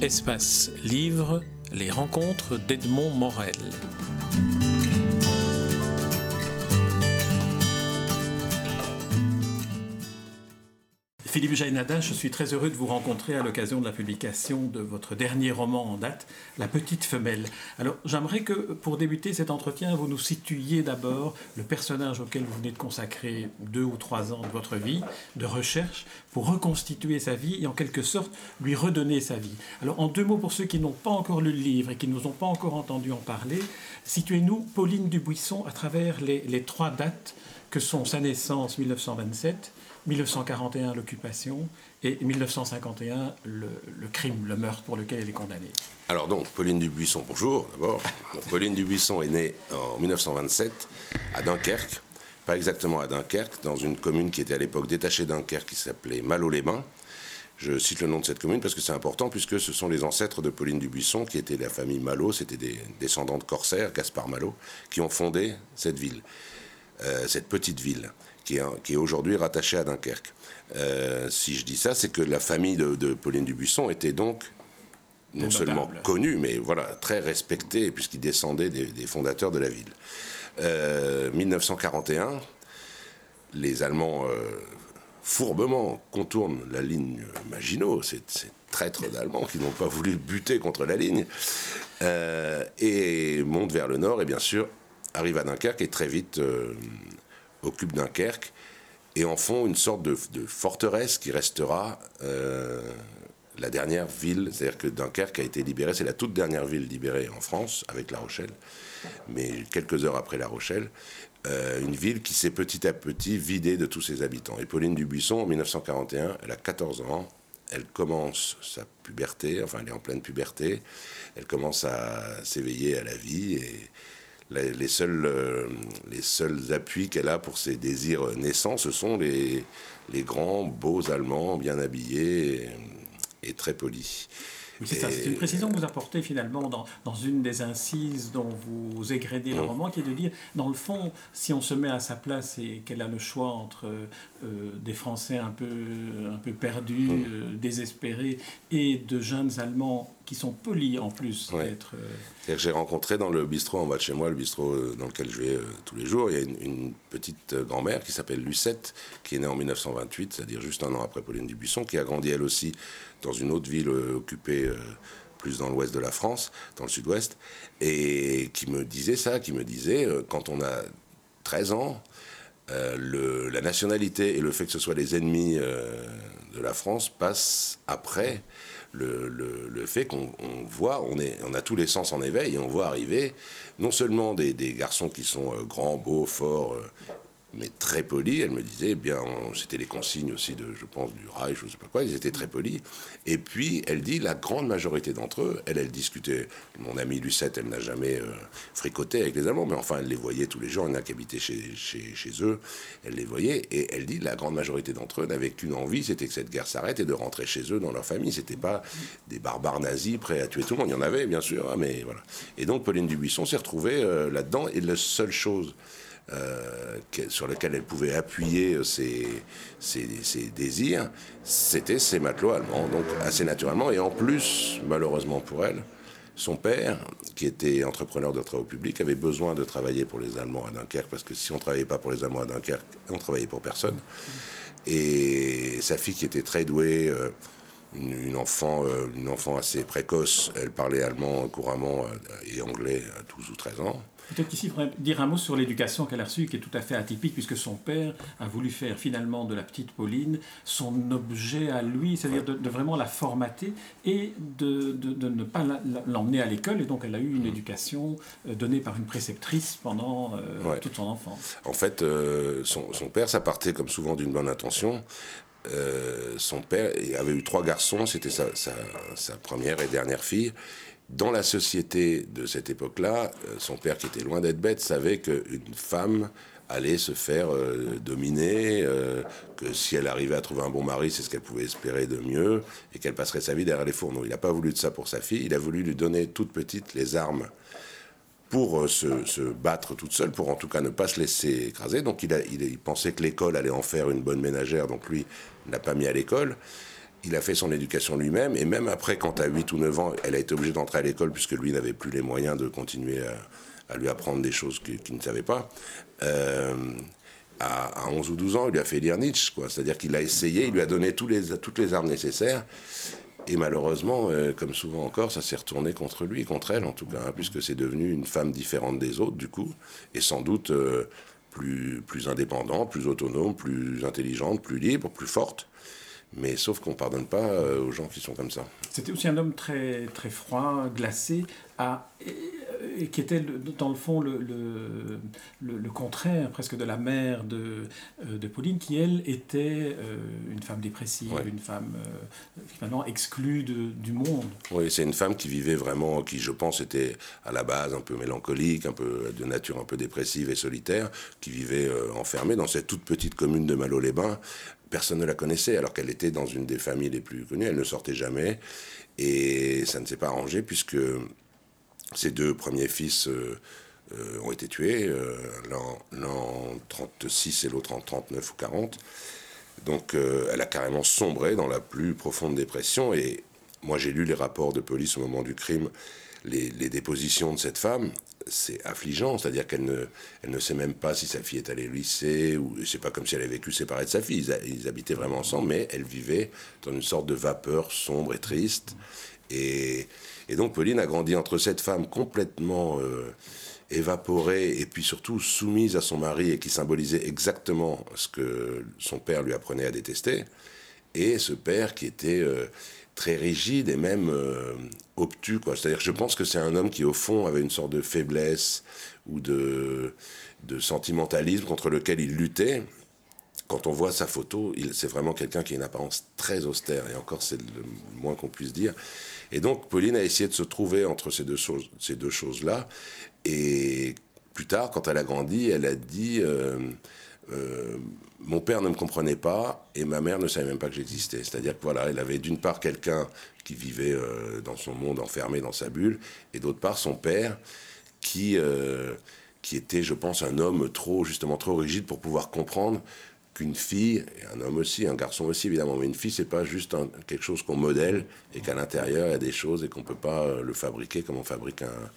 Espace Livre, les rencontres d'Edmond Morel. Philippe Jainada, je suis très heureux de vous rencontrer à l'occasion de la publication de votre dernier roman en date, La Petite Femelle. Alors j'aimerais que pour débuter cet entretien, vous nous situiez d'abord le personnage auquel vous venez de consacrer deux ou trois ans de votre vie, de recherche, pour reconstituer sa vie et en quelque sorte lui redonner sa vie. Alors en deux mots pour ceux qui n'ont pas encore lu le livre et qui ne nous ont pas encore entendu en parler, situez-nous Pauline Dubuisson à travers les, les trois dates que sont sa naissance 1927, 1941 l'occupation et 1951 le, crime, le meurtre pour lequel elle est condamnée. Alors donc, Pauline Dubuisson, bonjour d'abord. Pauline Dubuisson est née en 1927 à Dunkerque, pas exactement à Dunkerque, dans une commune qui était à l'époque détachée de Dunkerque qui s'appelait Malo-les-Bains. Je cite le nom de cette commune parce que c'est important, puisque ce sont les ancêtres de Pauline Dubuisson, qui étaient la famille Malo, c'était des descendants de corsaires, Gaspard Malo, qui ont fondé cette ville, euh, cette petite ville qui est, aujourd'hui rattaché à Dunkerque. Euh, si je dis ça, c'est que la famille de, Pauline Dubuisson était donc non seulement connue, mais voilà, très respectée, puisqu'il descendait des, fondateurs de la ville. 1941, euh, les Allemands euh, fourbement contournent la ligne Maginot, ces traîtres d'Allemands qui n'ont pas voulu buter contre la ligne, et montent vers le nord, et bien sûr arrivent à Dunkerque et très vite occupent Dunkerque et en font une sorte de, forteresse qui restera euh, la dernière ville. C'est-à-dire que Dunkerque a été libérée, c'est la toute dernière ville libérée en France avec La Rochelle, mais quelques heures après La Rochelle. Euh, une ville qui s'est petit à petit vidée de tous ses habitants. Et Pauline Dubuisson, en 1941, elle a 14 ans, elle commence sa puberté, enfin elle est en pleine puberté, elle commence à s'éveiller à la vie et les, seuls, euh, les seuls appuis qu'elle a pour ses désirs naissants, ce sont les, les grands, beaux Allemands, bien habillés et, très polis. Oui, c'est ça. C'est une précision que vous apportez finalement dans, dans une des incises dont vous égrédez le roman, qui est de dire, dans le fond, si on se met à sa place et qu'elle a le choix entre euh, des Français un peu, un peu perdus, euh, désespérés, et de jeunes Allemands qui sont polis en plus d'être. Euh, j'ai rencontré dans le bistrot en bas de chez moi, le bistrot euh, dans lequel je vais euh, tous les jours, il y a une, petite grand-mère qui s'appelle Lucette, qui est née en 1928, c'est-à-dire juste un an après Pauline Dubuisson, qui a grandi elle aussi dans une autre ville occupée plus dans l'ouest de la France, dans le sud-ouest, et qui me disait ça, qui me disait, quand on a 13 ans, le, la nationalité et le fait que ce soit les ennemis de la France passent après le, fait qu'on voit, on, a tous les sens en éveil et on voit arriver non seulement des, des garçons qui sont euh, grands, beaux, forts, euh, mais très polis. Elle me disait, eh bien, c'était les consignes aussi de, je pense, du Reich, je ne sais pas quoi, ils étaient très polis. Et puis, elle dit, la grande majorité d'entre eux, elle, elle discutait, mon amie Lucette, elle n'a jamais euh, fricoté avec les Allemands, mais enfin, elle les voyait tous les jours, elle n'a qu'habité chez, chez, chez, eux, elle les voyait, et elle dit, la grande majorité d'entre eux n'avaient qu'une envie, c'était que cette guerre s'arrête et de rentrer chez eux, dans leur famille. C'était pas des barbares nazis prêts à tuer tout le monde, il y en avait, bien sûr, hein, mais voilà. Et donc, Pauline Dubuisson s'est retrouvée euh, là-dedans, et la seule chose euh, sur lequel elle pouvait appuyer euh, ses, désirs, c'était ses matelots allemands, donc assez naturellement. Et en plus, malheureusement pour elle, son père, qui était entrepreneur de travaux publics, avait besoin de travailler pour les Allemands à Dunkerque, parce que si on ne travaillait pas pour les Allemands à Dunkerque, on travaillait pour personne. Et sa fille, qui était très douée, euh, une, enfant, une enfant assez précoce, elle parlait allemand couramment et anglais à 12 ou 13 ans. Peut-être qu'ici, il faudrait dire un mot sur l'éducation qu'elle a reçue, qui est tout à fait atypique, puisque son père a voulu faire finalement de la petite Pauline son objet à lui, c'est-à-dire de, vraiment la formater et de, de, ne pas l'emmener à l'école. Et donc, elle a eu une éducation euh, donnée par une préceptrice pendant euh, toute son enfance. En fait, euh, son, son, père, ça partait comme souvent d'une bonne intention. son père avait eu trois garçons, c'était sa, sa, sa première et dernière fille. Dans la société de cette époque-là, euh, son père, qui était loin d'être bête, savait qu'une femme allait se faire euh, dominer, euh, que si elle arrivait à trouver un bon mari, c'est ce qu'elle pouvait espérer de mieux, et qu'elle passerait sa vie derrière les fourneaux. Il n'a pas voulu de ça pour sa fille, il a voulu lui donner toute petite les armes pour se, battre toute seule, pour en tout cas ne pas se laisser écraser. Donc il, a, il, pensait que l'école allait en faire une bonne ménagère, donc lui n'a pas mis à l'école. Il a fait son éducation lui-même, et même après, quand à 8 ou 9 ans, elle a été obligée d'entrer à l'école, puisque lui n'avait plus les moyens de continuer à, lui apprendre des choses qu'il ne savait pas. Euh, à, 11 ou 12 ans, il lui a fait lire Nietzsche, quoi. C'est-à-dire qu'il a essayé, il lui a donné toutes les armes nécessaires. Et malheureusement, euh, comme souvent encore, ça s'est retourné contre lui, contre elle en tout cas, hein, puisque c'est devenu une femme différente des autres, du coup, et sans doute euh, plus, plus indépendante, plus autonome, plus intelligente, plus libre, plus forte. Mais sauf qu'on ne pardonne pas euh, aux gens qui sont comme ça. C'était aussi un homme très, très froid, glacé, à, et, qui était dans le fond le, le, le, contraire presque de la mère de, euh, de Pauline, qui elle était euh, une femme dépressive, une femme finalement exclue de, du monde. Oui, c'est une femme qui vivait vraiment, qui je pense était à la base un peu mélancolique, un peu de nature un peu dépressive et solitaire, qui vivait enfermée dans cette toute petite commune de Malo-les-Bains, personne ne la connaissait, alors qu'elle était dans une des familles les plus connues. Elle ne sortait jamais. Et ça ne s'est pas arrangé puisque ses deux premiers fils euh, euh, ont été tués, euh, l'un en 36 et l'autre en 39 ou 40. Donc elle a carrément sombré dans la plus profonde dépression. Et moi j'ai lu les rapports de police au moment du crime, les, les dépositions de cette femme c'est affligeant, c'est-à-dire qu'elle ne, elle ne sait même pas si sa fille est allée au lycée, ou c'est pas comme si elle avait vécu séparée de sa fille, ils, habitaient vraiment ensemble, mais elle vivait dans une sorte de vapeur sombre et triste. Et, donc Pauline a grandi entre cette femme complètement euh, évaporée et puis surtout soumise à son mari et qui symbolisait exactement ce que son père lui apprenait à détester, et ce père qui était... Euh, très rigide et même euh, obtus. C'est-à-dire je pense que c'est un homme qui, au fond, avait une sorte de faiblesse ou de, de sentimentalisme contre lequel il luttait. Quand on voit sa photo, c'est vraiment quelqu'un qui a une apparence très austère, et encore c'est le moins qu'on puisse dire. Et donc Pauline a essayé de se trouver entre ces deux, choses, ces deux choses-là, et plus tard, quand elle a grandi, elle a dit... Euh, euh, mon père ne me comprenait pas et ma mère ne savait même pas que j'existais. C'est-à-dire que voilà, elle avait d'une part quelqu'un qui vivait euh, dans son monde enfermé dans sa bulle et d'autre part son père qui euh, qui était, je pense, un homme trop justement trop rigide pour pouvoir comprendre qu'une fille, un homme aussi, un garçon aussi évidemment, mais une fille c'est pas juste quelque chose qu'on modèle et qu'à l'intérieur il y a des choses et qu'on peut pas le fabriquer comme on fabrique un,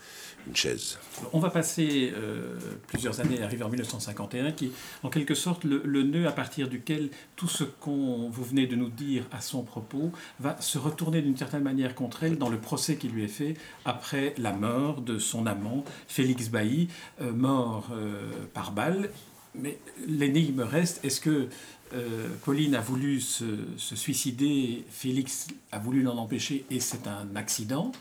une chaise. On va passer euh, plusieurs années, arriver en 1951, qui en quelque sorte le, nœud à partir duquel tout ce qu'on vous venez de nous dire à son propos va se retourner d'une certaine manière contre elle dans le procès qui lui est fait après la mort de son amant Félix Bailly, euh, mort euh, par balle. Mais l'énigme reste, est-ce que Pauline a voulu se, suicider, Félix a voulu l'en empêcher et c'est un accident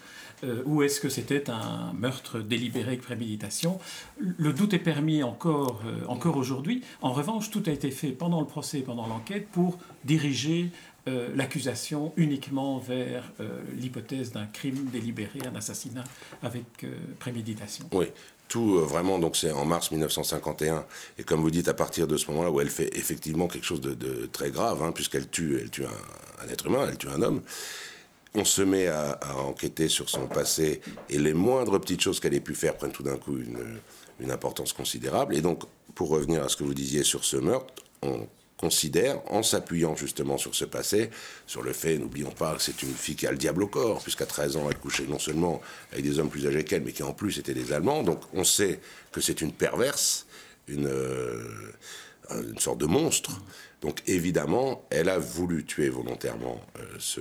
euh, ou est-ce que c'était un meurtre délibéré avec préméditation? Le doute est permis encore, euh, encore aujourd'hui. En revanche, tout a été fait pendant le procès, pendant l'enquête, pour diriger euh, l'accusation uniquement vers l'hypothèse d'un crime délibéré, un assassinat avec préméditation. Oui, tout vraiment, donc c'est en mars 1951, et comme vous dites, à partir de ce moment-là où elle fait effectivement quelque chose de, très grave, hein, puisqu'elle tue, elle tue un, être humain, elle tue un homme, on se met à, enquêter sur son passé et les moindres petites choses qu'elle ait pu faire prennent tout d'un coup une, importance considérable. Et donc, pour revenir à ce que vous disiez sur ce meurtre, on considère, en s'appuyant justement sur ce passé, sur le fait, n'oublions pas que c'est une fille qui a le diable au corps, puisqu'à 13 ans, elle couchait non seulement avec des hommes plus âgés qu'elle, mais qui en plus étaient des Allemands. Donc on sait que c'est une perverse, une, euh, une sorte de monstre. Donc évidemment, elle a voulu tuer volontairement euh, ce,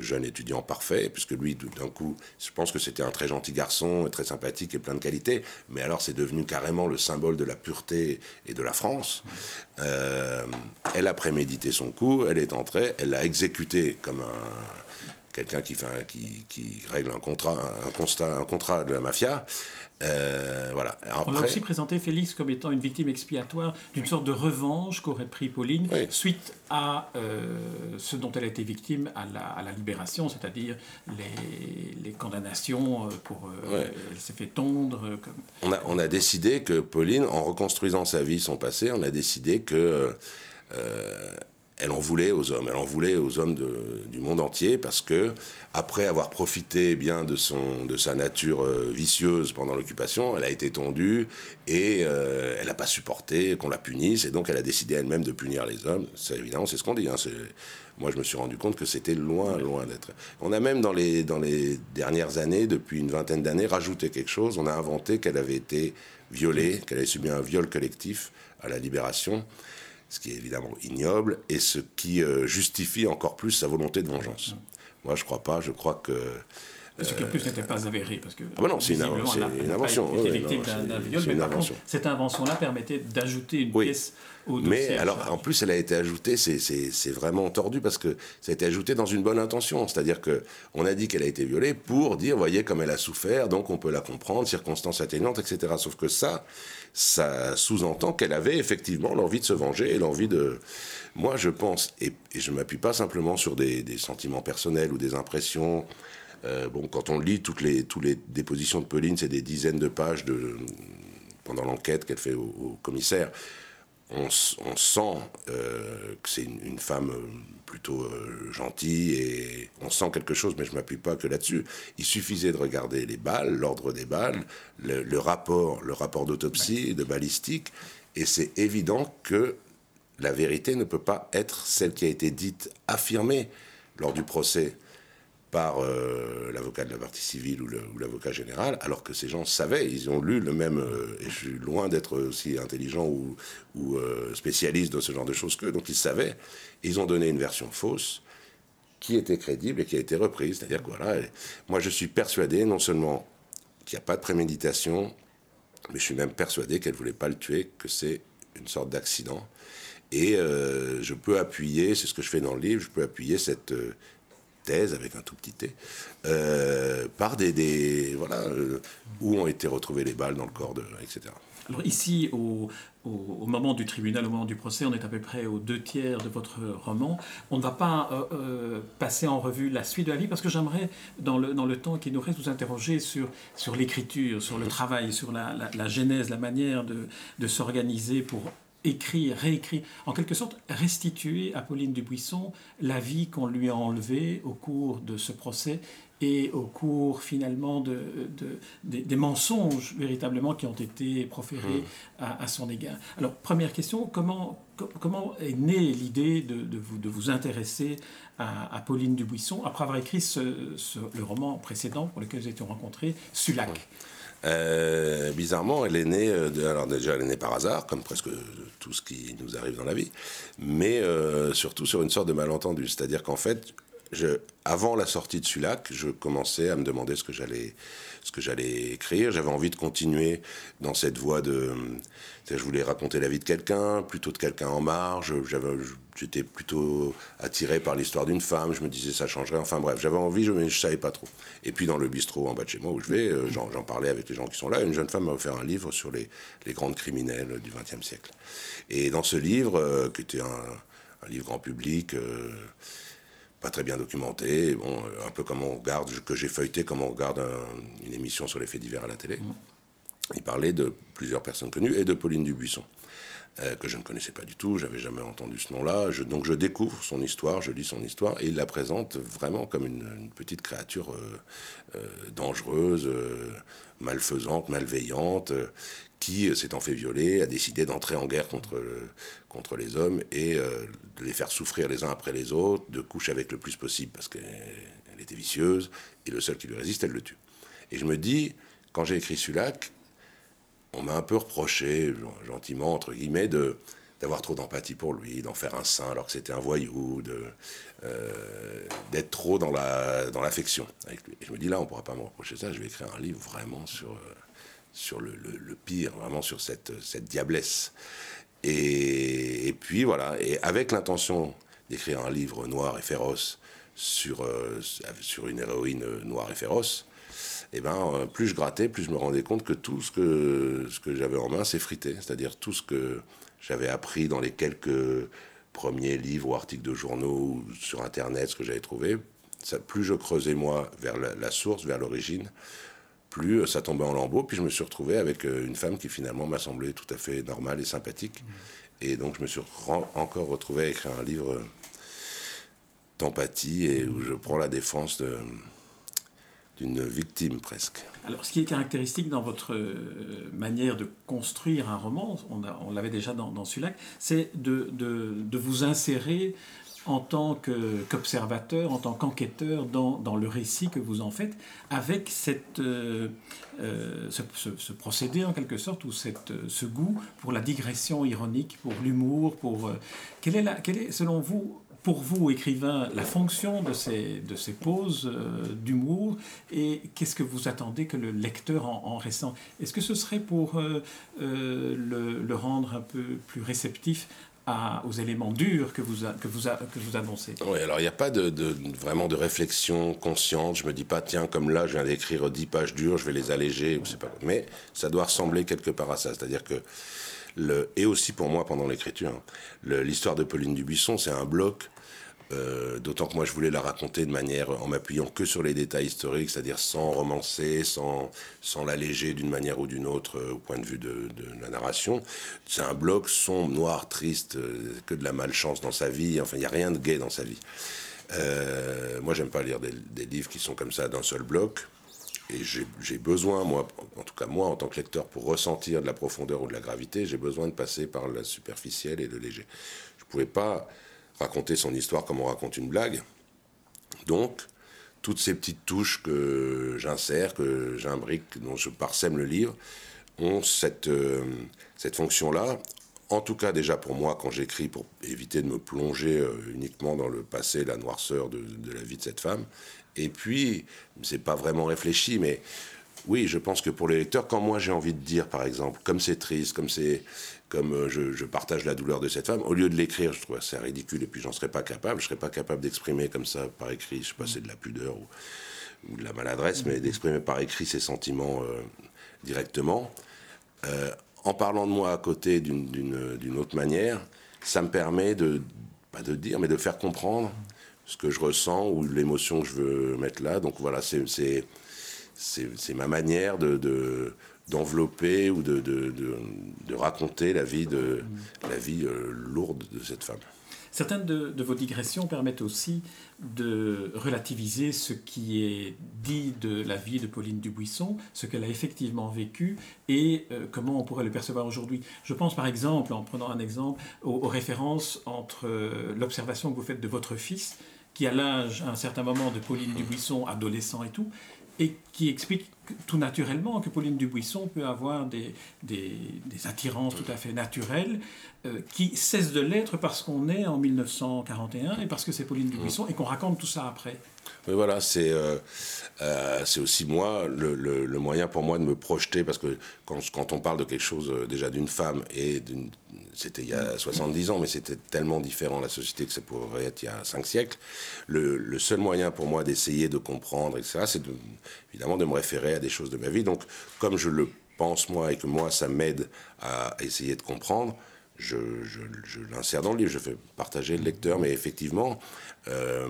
jeune étudiant parfait, puisque lui, d'un coup, je pense que c'était un très gentil garçon, très sympathique et plein de qualités, mais alors c'est devenu carrément le symbole de la pureté et de la France. Euh, elle a prémédité son coup, elle est entrée, elle l'a exécuté comme un quelqu'un qui, qui, qui, règle un contrat, un, constat, un contrat de la mafia. Euh, voilà. On a aussi présenté Félix comme étant une victime expiatoire d'une sorte de revanche qu'aurait pris Pauline suite à euh, ce dont elle a été victime à la, à la libération, c'est-à-dire les, les, condamnations euh, pour... Elle s'est fait tondre. Comme... On, a, on a décidé que Pauline, en reconstruisant sa vie, son passé, on a décidé que elle en voulait aux hommes, elle en voulait aux hommes du monde entier parce que après avoir profité bien de son de sa nature euh, vicieuse pendant l'occupation, elle a été tondue et euh, elle n'a pas supporté qu'on la punisse et donc elle a décidé elle-même de punir les hommes. C'est évidemment c'est ce qu'on dit. Hein, moi je me suis rendu compte que c'était loin loin d'être. On a même dans les dans les dernières années, depuis une vingtaine d'années, rajouté quelque chose. On a inventé qu'elle avait été violée, qu'elle avait subi un viol collectif à la libération ce qui est évidemment ignoble, et ce qui euh, justifie encore plus sa volonté de vengeance. Moi, je crois pas, je crois que... Ce qui en plus n'était pas avéré, parce que... Ah ben non, c'est une, une, invention. cette invention-là permettait d'ajouter une pièce au dossier. Mais alors, en plus, elle a été ajoutée, c'est vraiment tordu, parce que ça a été ajouté dans une bonne intention. C'est-à-dire qu'on a dit qu'elle a été violée pour dire, voyez comme elle a souffert, donc on peut la comprendre, circonstances atténuantes, etc. Sauf que ça, ça sous-entend qu'elle avait effectivement l'envie de se venger et l'envie de... Moi, je pense, et, je ne m'appuie pas simplement sur des, sentiments personnels ou des impressions. Euh, bon, quand on lit toutes les, toutes les dépositions de Pauline, c'est des dizaines de pages de, pendant l'enquête qu'elle fait au commissaire. On, sent euh, que c'est une, femme euh, plutôt euh, gentille et on sent quelque chose, mais je ne m'appuie pas que là-dessus. Il suffisait de regarder les balles, l'ordre des balles, le, rapport, le rapport d'autopsie, de balistique, et c'est évident que la vérité ne peut pas être celle qui a été dite, affirmée lors du procès par euh, l'avocat de la partie civile ou l'avocat général, alors que ces gens savaient, ils ont lu le même, euh, et je suis loin d'être aussi intelligent ou, euh, spécialiste dans ce genre de choses qu'eux, donc ils savaient, ils ont donné une version fausse qui était crédible et qui a été reprise. C'est-à-dire que voilà, moi je suis persuadé non seulement qu'il n'y a pas de préméditation, mais je suis même persuadé qu'elle ne voulait pas le tuer, que c'est une sorte d'accident. Et je peux appuyer, c'est ce que je fais dans le livre, je peux appuyer cette avec un tout petit T, euh, par des, voilà, euh, où ont été retrouvées les balles dans le corps, de, etc. Alors ici, au, au, moment du tribunal, au moment du procès, on est à peu près aux deux tiers de votre roman. On ne va pas euh, passer en revue la suite de la vie parce que j'aimerais, dans le, dans le temps qui nous reste, vous interroger sur, sur l'écriture, sur le travail, sur la, la, la genèse, la manière de, de s'organiser pour écrit, réécrit, en quelque sorte restituer à Pauline Dubuisson la vie qu'on lui a enlevée au cours de ce procès et au cours finalement de, des, mensonges véritablement qui ont été proférés mmh. à, son égard. Alors première question, comment, comment est née l'idée de, vous, de vous intéresser à, Pauline Dubuisson après avoir écrit ce, le roman précédent pour lequel vous étiez rencontrés, Sulac? Euh, bizarrement, elle est née, euh, alors déjà elle est née par hasard, comme presque tout ce qui nous arrive dans la vie, mais euh, surtout sur une sorte de malentendu. C'est-à-dire qu'en fait, avant la sortie de Sulac, je commençais à me demander ce que j'allais, ce que j'allais écrire. J'avais envie de continuer dans cette voie de, je voulais raconter la vie de quelqu'un, plutôt de quelqu'un en marge. J'avais, j'étais plutôt attiré par l'histoire d'une femme. Je me disais ça changerait. Enfin bref, j'avais envie, je, mais je savais pas trop. Et puis dans le bistrot en bas de chez moi où je vais, euh, j'en, parlais avec les gens qui sont là. Une jeune femme m'a offert un livre sur les, les grandes criminelles du XXe siècle. Et dans ce livre, euh, qui était un, un, livre grand public. Euh, pas très bien documenté, bon, un peu comme on regarde, que j'ai feuilleté comme on regarde une émission sur les faits divers à la télé. Mmh. Il parlait de plusieurs personnes connues et de Pauline Dubuisson. Euh, que je ne connaissais pas du tout, j'avais jamais entendu ce nom-là. donc je découvre son histoire, je lis son histoire, et il la présente vraiment comme une, petite créature euh, euh, dangereuse, malfaisante, malveillante, qui, s'étant fait violer, a décidé d'entrer en guerre contre, contre les hommes et de les faire souffrir les uns après les autres, de coucher avec le plus possible parce qu'elle était vicieuse, et le seul qui lui résiste, elle le tue. Et je me dis, quand j'ai écrit Sulac, on m'a un peu reproché, gentiment, entre guillemets, de d'avoir trop d'empathie pour lui, d'en faire un saint alors que c'était un voyou, de euh, d'être trop dans la dans l'affection avec lui. Et je me dis là, on pourra pas me reprocher ça. Je vais écrire un livre vraiment sur euh, sur le, pire, vraiment sur cette cette diablesse. Et, puis voilà, et avec l'intention d'écrire un livre noir et féroce sur euh, sur une héroïne noire et féroce, et eh ben, euh, plus je grattais, plus je me rendais compte que tout ce que, ce que j'avais en main s'effritait. C'est-à-dire tout ce que j'avais appris dans les quelques premiers livres ou articles de journaux ou sur Internet, ce que j'avais trouvé, ça, plus je creusais moi vers la, source, vers l'origine, plus euh, ça tombait en lambeaux. Puis je me suis retrouvé avec euh, une femme qui finalement m'a semblé tout à fait normale et sympathique. Et donc je me suis encore retrouvé à écrire un livre d'empathie et où je prends la défense d'une victime presque. Alors, ce qui est caractéristique dans votre euh, manière de construire un roman, on, l'avait déjà dans, dans Sulac, c'est de, vous insérer en tant qu'observateur, en tant qu'enquêteur dans, le récit que vous en faites, avec cette, euh, euh, ce, procédé en quelque sorte, ou cette, ce goût pour la digression ironique, pour l'humour, pour... quelle, est la, quelle est, selon vous, pour vous, écrivain, la fonction de ces, de ces pauses euh, d'humour et qu'est-ce que vous attendez que le lecteur en, en ressent Est-ce que ce serait pour euh, euh, le, rendre un peu plus réceptif à, aux éléments durs que vous, que vous, que vous annoncez? Oui, alors il n'y a pas de, de, vraiment de réflexion consciente. Je me dis pas, tiens, comme là, je viens d'écrire 10 pages dures, je vais les alléger. Pas... Mais ça doit ressembler quelque part à ça. C'est-à-dire que et aussi pour moi pendant l'écriture. L'histoire de Pauline Dubuisson, c'est un bloc. Euh, d'autant que moi je voulais la raconter de manière en m'appuyant que sur les détails historiques, c'est-à-dire sans romancer, sans, sans l'alléger d'une manière ou d'une autre euh, au point de vue de, la narration. C'est un bloc sombre, noir, triste, euh, que de la malchance dans sa vie. Enfin, il n'y a rien de gai dans sa vie. moi, j'aime pas lire des, livres qui sont comme ça d'un seul bloc. Et j'ai besoin, moi, en tout cas moi, en tant que lecteur, pour ressentir de la profondeur ou de la gravité, j'ai besoin de passer par le superficiel et le léger. Je ne pouvais pas raconter son histoire comme on raconte une blague. Donc, toutes ces petites touches que j'insère, que j'imbrique, dont je parsème le livre, ont cette, euh, fonction-là. En tout cas, déjà pour moi, quand j'écris, pour éviter de me plonger euh, uniquement dans le passé, la noirceur de, la vie de cette femme, et puis, c'est pas vraiment réfléchi, mais oui, je pense que pour les lecteurs, quand moi j'ai envie de dire, par exemple, comme c'est triste, comme c'est, comme euh, je, partage la douleur de cette femme, au lieu de l'écrire, je trouve ça ridicule et puis j'en serais pas capable. Je serais pas capable d'exprimer comme ça par écrit. Je sais pas, c'est de la pudeur ou, de la maladresse, mais d'exprimer par écrit ses sentiments euh, directement. Euh, en parlant de moi à côté d'une autre manière, ça me permet de, pas de dire, mais de faire comprendre ce que je ressens ou l'émotion que je veux mettre là. Donc voilà, c'est ma manière de, d'envelopper ou de, de, de, raconter la vie, de, la vie euh, lourde de cette femme. Certaines de, vos digressions permettent aussi de relativiser ce qui est dit de la vie de Pauline Dubuisson, ce qu'elle a effectivement vécu et euh, comment on pourrait le percevoir aujourd'hui. Je pense par exemple, en prenant un exemple, aux, références entre euh, l'observation que vous faites de votre fils qui a l'âge à un certain moment de Pauline Dubuisson, adolescent et tout, et qui explique tout naturellement que Pauline Dubuisson peut avoir des, des, attirances tout à fait naturelles euh, qui cessent de l'être parce qu'on est en 1941 et parce que c'est Pauline Dubuisson et qu'on raconte tout ça après. Mais voilà, c'est euh, euh, aussi moi le, le, moyen pour moi de me projeter parce que quand, quand on parle de quelque chose déjà d'une femme et c'était il y a 70 ans, mais c'était tellement différent la société que ça pourrait être il y a 5 siècles. Le, le seul moyen pour moi d'essayer de comprendre, etc., c'est évidemment de me référer à des choses de ma vie. Donc, comme je le pense moi et que moi, ça m'aide à essayer de comprendre, je, je, l'insère dans le livre, je fais partager le lecteur, mais effectivement, euh,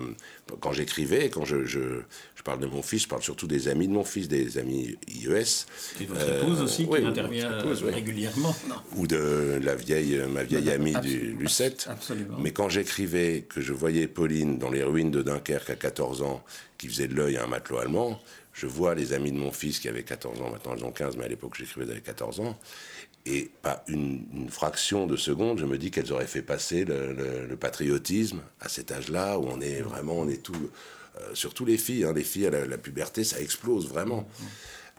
quand j'écrivais, quand je, je, parle de mon fils, je parle surtout des amis de mon fils, des amis IES. Et votre épouse euh, aussi, qui intervient régulièrement. Ou de la vieille, ma vieille amie du Lucette. Absolument. Mais quand j'écrivais, que je voyais Pauline dans les ruines de Dunkerque à 14 ans, qui faisait de l'œil à un matelot allemand, je vois les amis de mon fils qui avaient 14 ans, maintenant ils ont 15, mais à l'époque j'écrivais, ils avaient 14 ans, et pas une, fraction de seconde, je me dis qu'elles auraient fait passer le, patriotisme à cet âge-là, où on est vraiment, on est tout, euh, surtout les filles, hein, les filles à la, puberté, ça explose vraiment.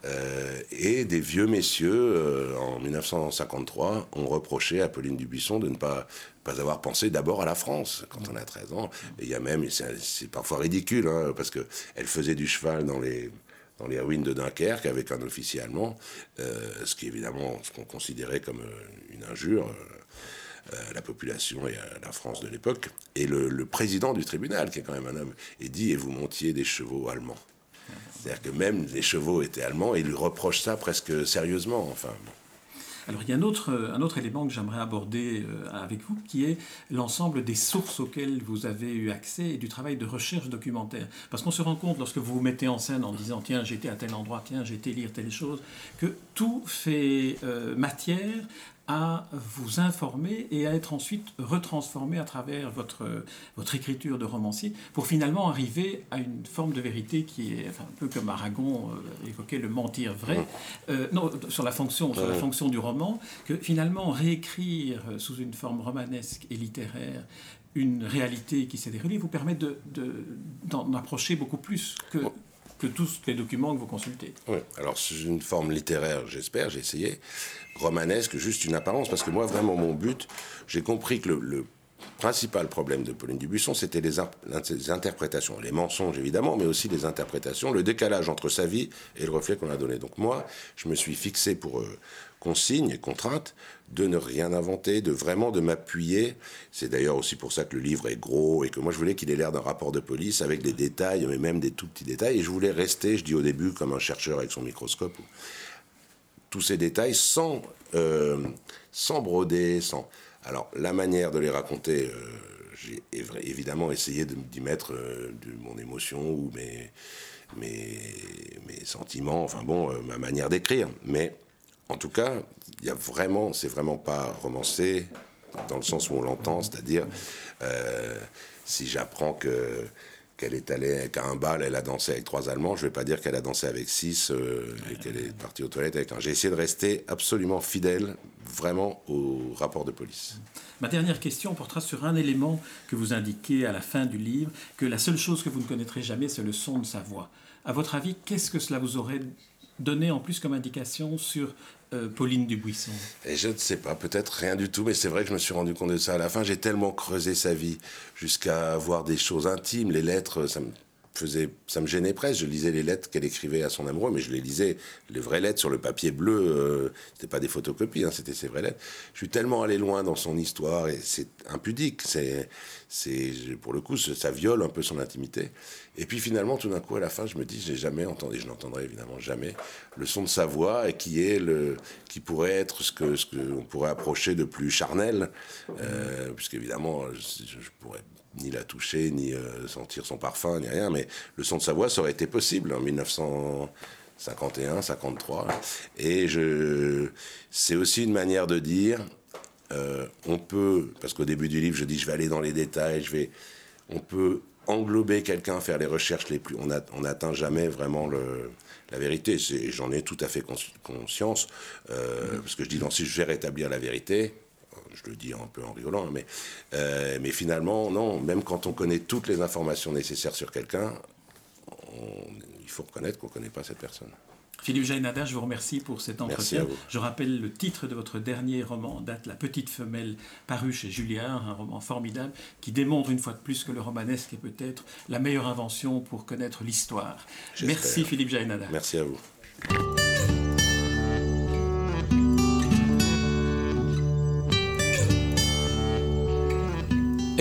Euh, et des vieux messieurs, euh, en 1953, ont reproché à Pauline Dubuisson de ne pas, pas avoir pensé d'abord à la France quand on a 13 ans. Et il y a même, c'est parfois ridicule, hein, parce qu'elle faisait du cheval dans les, dans les ruines de Dunkerque avec un officier allemand, euh, ce qui évidemment ce qu'on considérait comme euh, une injure euh, à la population et à la France de l'époque. Et le, président du tribunal, qui est quand même un homme, est dit et vous montiez des chevaux allemands. C'est-à-dire que même les chevaux étaient allemands et lui reproche ça presque sérieusement. Enfin, alors il y a un autre, autre élément que j'aimerais aborder euh, avec vous, qui est l'ensemble des sources auxquelles vous avez eu accès et du travail de recherche documentaire. Parce qu'on se rend compte, lorsque vous vous mettez en scène en disant, tiens, j'étais à tel endroit, tiens, été lire telle chose, que tout fait euh, matière à vous informer et à être ensuite retransformé à travers votre, votre écriture de romancier pour finalement arriver à une forme de vérité qui est un peu comme Aragon euh, évoquait le mentir vrai, euh, non, sur la fonction, sur la fonction du roman, que finalement réécrire sous une forme romanesque et littéraire une réalité qui s'est déroulée vous permet d'en de, d'en approcher beaucoup plus que, que tous les documents que vous consultez. Oui, alors c'est une forme littéraire, j'espère, j'ai essayé, romanesque, juste une apparence, parce que moi, vraiment, mon but, j'ai compris que le, principal problème de Pauline Dubuisson, c'était les, les, interprétations, les mensonges évidemment, mais aussi les interprétations, le décalage entre sa vie et le reflet qu'on a donné. Donc moi, je me suis fixé pour euh, consigne et contrainte de ne rien inventer, de vraiment de m'appuyer. C'est d'ailleurs aussi pour ça que le livre est gros et que moi je voulais qu'il ait l'air d'un rapport de police avec des détails, mais même des tout petits détails. Et je voulais rester, je dis au début, comme un chercheur avec son microscope. Tous ces détails sans, euh, sans broder, sans. Alors la manière de les raconter, euh, j'ai évidemment essayé d'y mettre euh, de mon émotion ou mes, mes, mes sentiments, enfin bon, ma manière d'écrire. Mais en tout cas, il y a vraiment, c'est vraiment pas romancé dans le sens où on l'entend, c'est-à-dire euh, si j'apprends que qu'elle est allée avec un bal, elle a dansé avec trois Allemands, je vais pas dire qu'elle a dansé avec six euh, et qu'elle est partie aux toilettes avec un. J'ai essayé de rester absolument fidèle, vraiment au rapport de police. Ma dernière question portera sur un élément que vous indiquez à la fin du livre, que la seule chose que vous ne connaîtrez jamais, c'est le son de sa voix. À votre avis, qu'est-ce que cela vous aurait donné en plus comme indication sur euh, Pauline Dubuisson Et je ne sais pas, peut-être rien du tout, mais c'est vrai que je me suis rendu compte de ça à la fin. J'ai tellement creusé sa vie jusqu'à voir des choses intimes, les lettres, ça me ça me gênait presque. Je lisais les lettres qu'elle écrivait à son amoureux, mais je les lisais, les vraies lettres sur le papier bleu. Euh, c'était pas des photocopies, hein, c'était ses vraies lettres. Je suis tellement allé loin dans son histoire et c'est impudique. C'est, c'est, pour le coup, ça viole un peu son intimité. Et puis finalement, tout d'un coup, à la fin, je me dis, j'ai jamais entendu, je n'entendrai évidemment jamais le son de sa voix et qui est le, qui pourrait être ce que, ce que on pourrait approcher de plus charnel, euh, puisqu'évidemment, je, je pourrais ni la toucher, ni euh, sentir son parfum, ni rien, mais le son de sa voix, ça aurait été possible en 1951, 53. Et je, c'est aussi une manière de dire, euh, on peut, parce qu'au début du livre, je dis, je vais aller dans les détails, je vais, on peut englober quelqu'un, faire les recherches les plus, on n'atteint jamais vraiment le, la vérité. J'en ai tout à fait conscience, euh, parce que je dis, non, si je vais rétablir la vérité, je le dis un peu en rigolant, mais, euh, mais finalement, non, même quand on connaît toutes les informations nécessaires sur quelqu'un, il faut reconnaître qu'on ne connaît pas cette personne. Philippe Jainada, je vous remercie pour cet entretien. Je rappelle le titre de votre dernier roman, date La Petite Femelle, paru chez Julliard, un roman formidable qui démontre une fois de plus que le romanesque est peut-être la meilleure invention pour connaître l'histoire. Merci Philippe Jainada. Merci à vous.